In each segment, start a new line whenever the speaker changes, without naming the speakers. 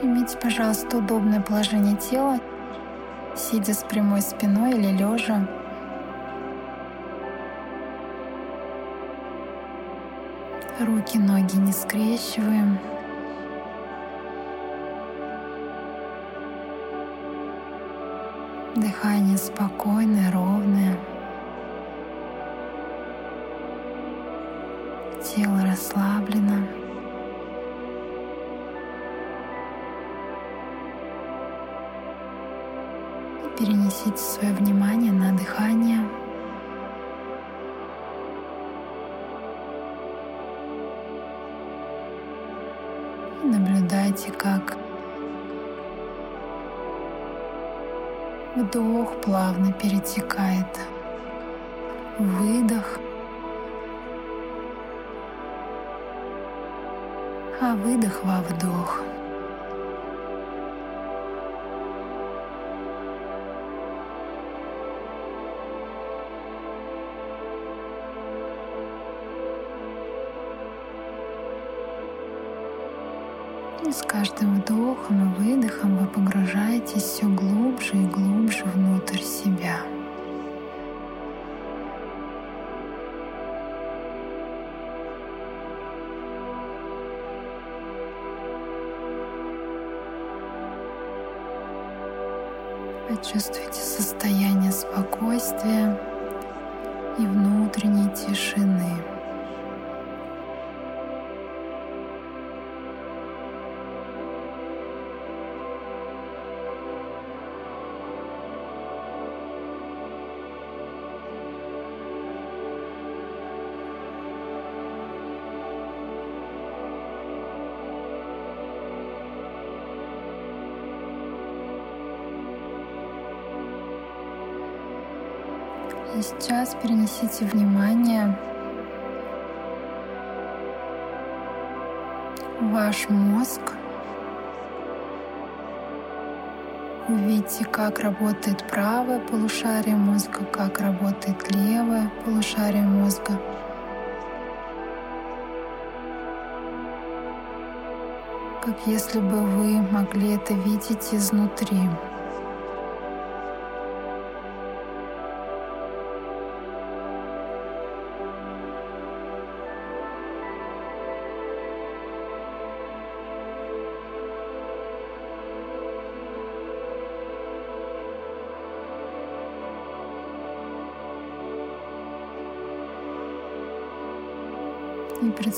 Примите, пожалуйста, удобное положение тела, сидя с прямой спиной или лежа. Руки, ноги не скрещиваем. Дыхание спокойное, ровное. Тело расслаблено. Перенесите свое внимание на дыхание. Наблюдайте, как Вдох плавно перетекает. Выдох. А выдох во вдох. С каждым вдохом и выдохом вы погружаетесь все глубже и глубже внутрь себя. Почувствуйте состояние спокойствия и внутренней тишины. И сейчас перенесите внимание в ваш мозг. Увидите, как работает правое полушарие мозга, как работает левое полушарие мозга. Как если бы вы могли это видеть изнутри.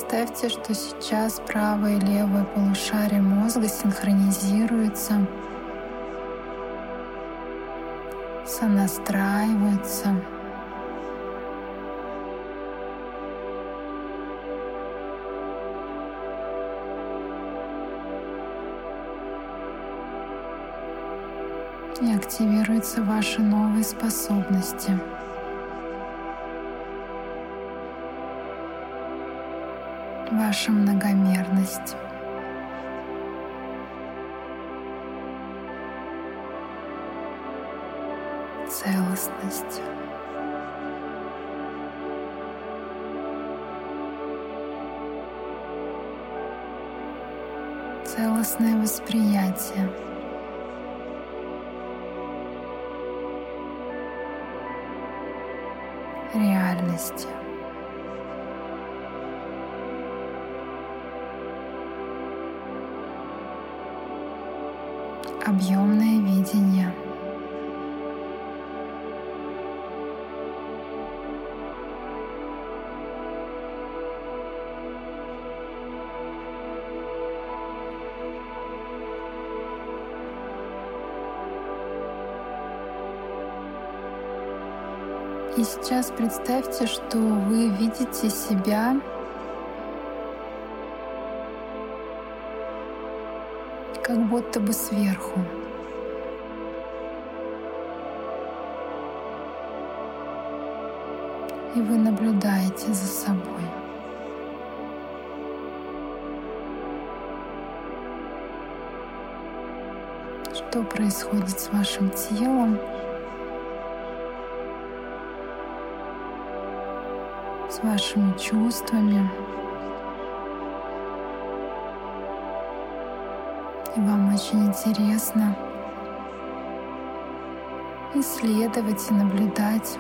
Представьте, что сейчас правое и левое полушарие мозга синхронизируются, сонастраиваются. И активируются ваши новые способности. Ваша многомерность. Целостность. Целостное восприятие. реальности. Объемное видение. И сейчас представьте, что вы видите себя как будто бы сверху. И вы наблюдаете за собой. Что происходит с вашим телом? С вашими чувствами? Вам очень интересно исследовать и наблюдать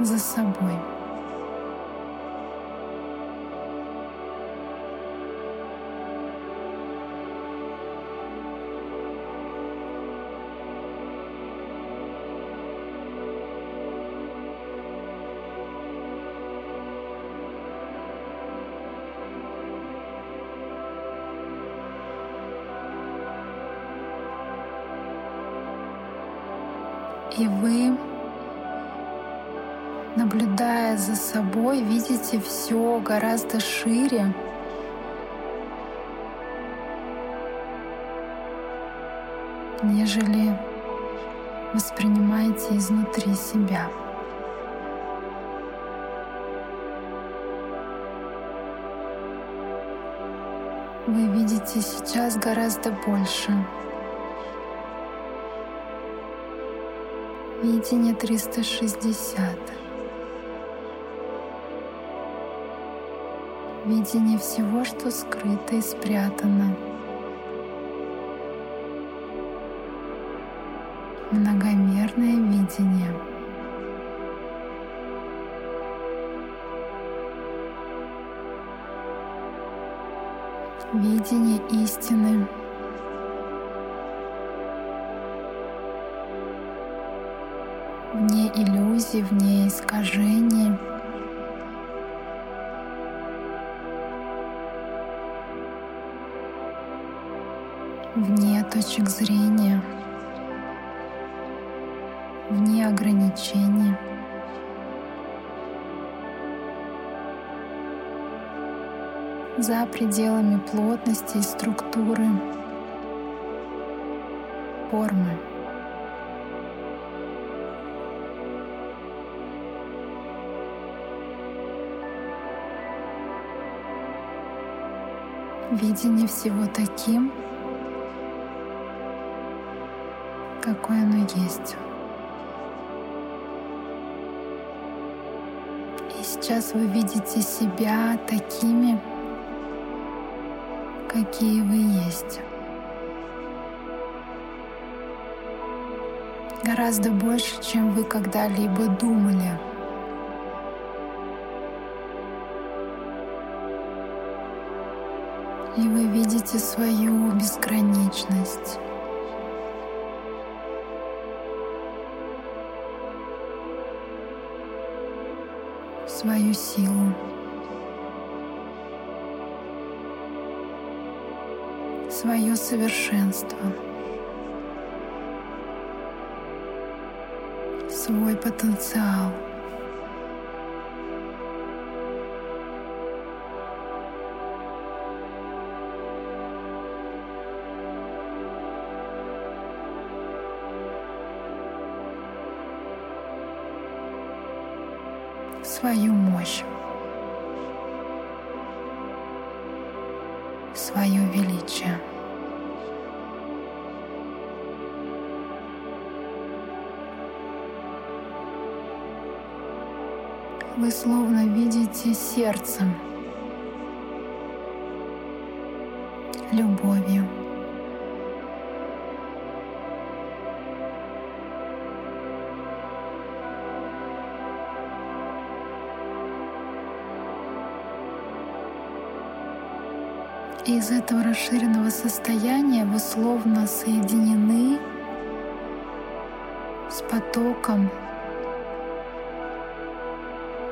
за собой. И вы, наблюдая за собой, видите все гораздо шире, нежели воспринимаете изнутри себя. Вы видите сейчас гораздо больше. Видение 360. Видение всего, что скрыто и спрятано. Многомерное видение. Видение истины. Иллюзий, вне искажений. вне точек зрения, вне ограничений. за пределами плотности и структуры формы. Видение всего таким, какое оно есть. И сейчас вы видите себя такими, какие вы есть. Гораздо больше, чем вы когда-либо думали. И вы видите свою безграничность. свою силу. свое совершенство, свой потенциал — свою мощь, свое величие. Вы словно видите сердцем, любовью. И из этого расширенного состояния вы словно соединены с потоком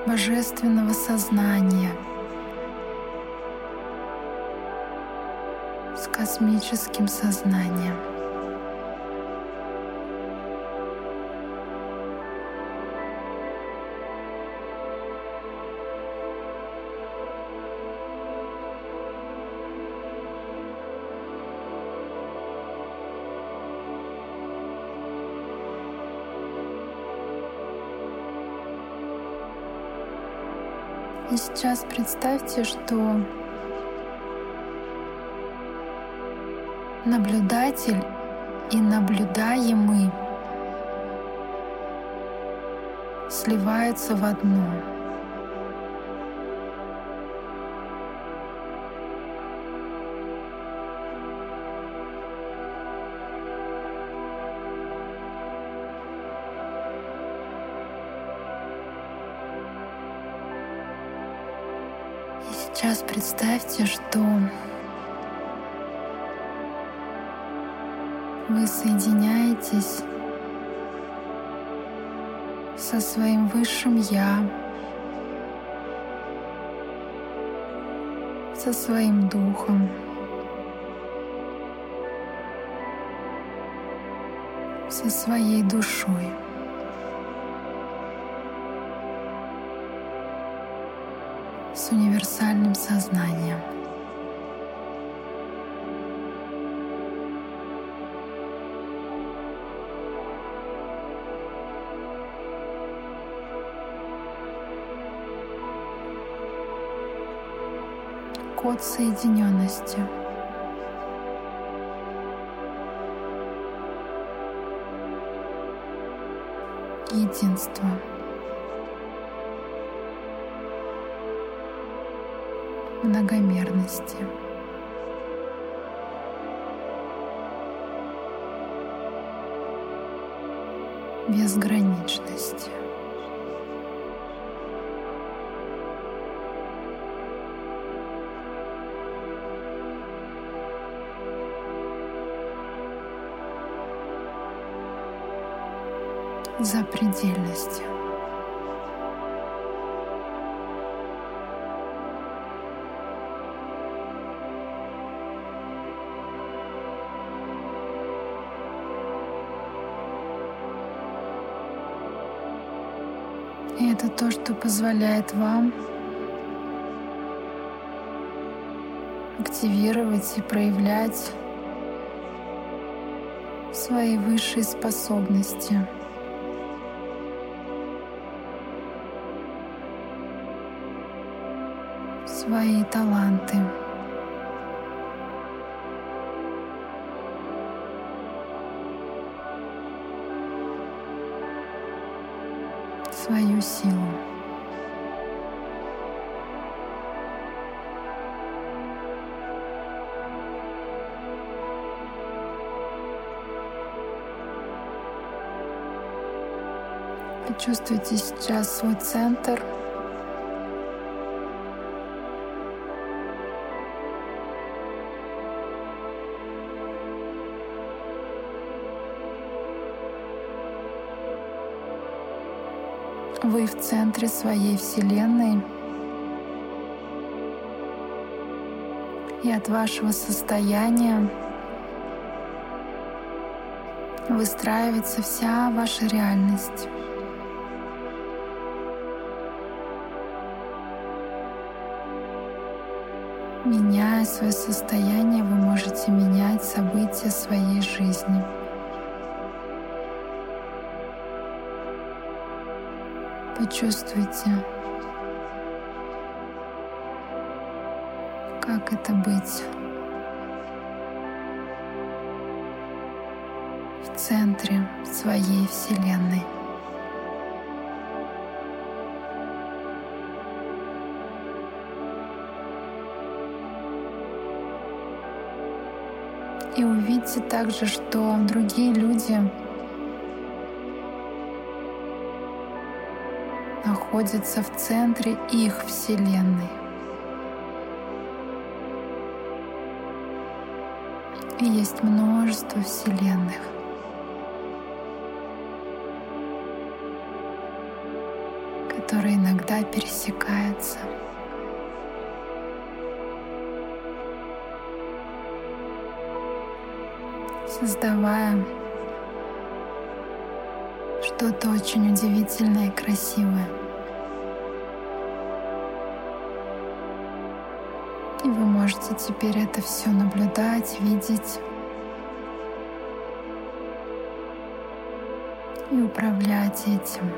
божественного сознания, с космическим сознанием. Сейчас представьте, что наблюдатель и наблюдаемый сливаются в одно. Сейчас представьте, что вы соединяетесь со своим высшим Я, со своим духом. со своей душой. Универсальным сознанием. Код соединенности. Единство. Многомерности. безграничности. запредельности. То, что позволяет вам активировать и проявлять свои высшие способности. свои таланты. Свою силу. Почувствуйте сейчас свой центр — Вы в центре своей Вселенной. И от вашего состояния выстраивается вся ваша реальность. Меняя свое состояние, вы можете менять события своей жизни. Почувствуйте, как это быть в центре своей Вселенной. И увидьте также, что другие люди находится в центре их Вселенной. И есть множество Вселенных. которые иногда пересекаются. создавая что-то очень удивительное и красивое. Можете теперь это все наблюдать, видеть и управлять этим.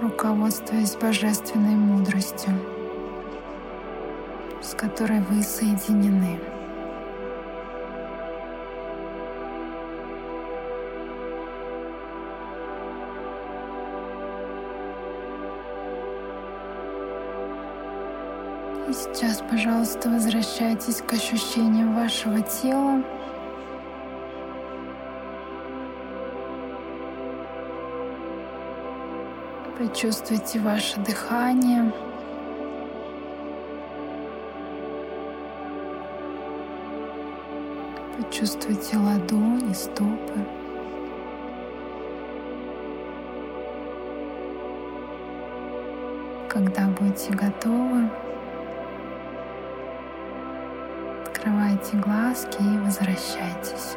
руководствуясь божественной мудростью, с которой вы соединены. Сейчас, пожалуйста, возвращайтесь к ощущениям вашего тела. Почувствуйте ваше дыхание. Почувствуйте ладони, стопы. Когда будете готовы, открывайте глазки и возвращайтесь.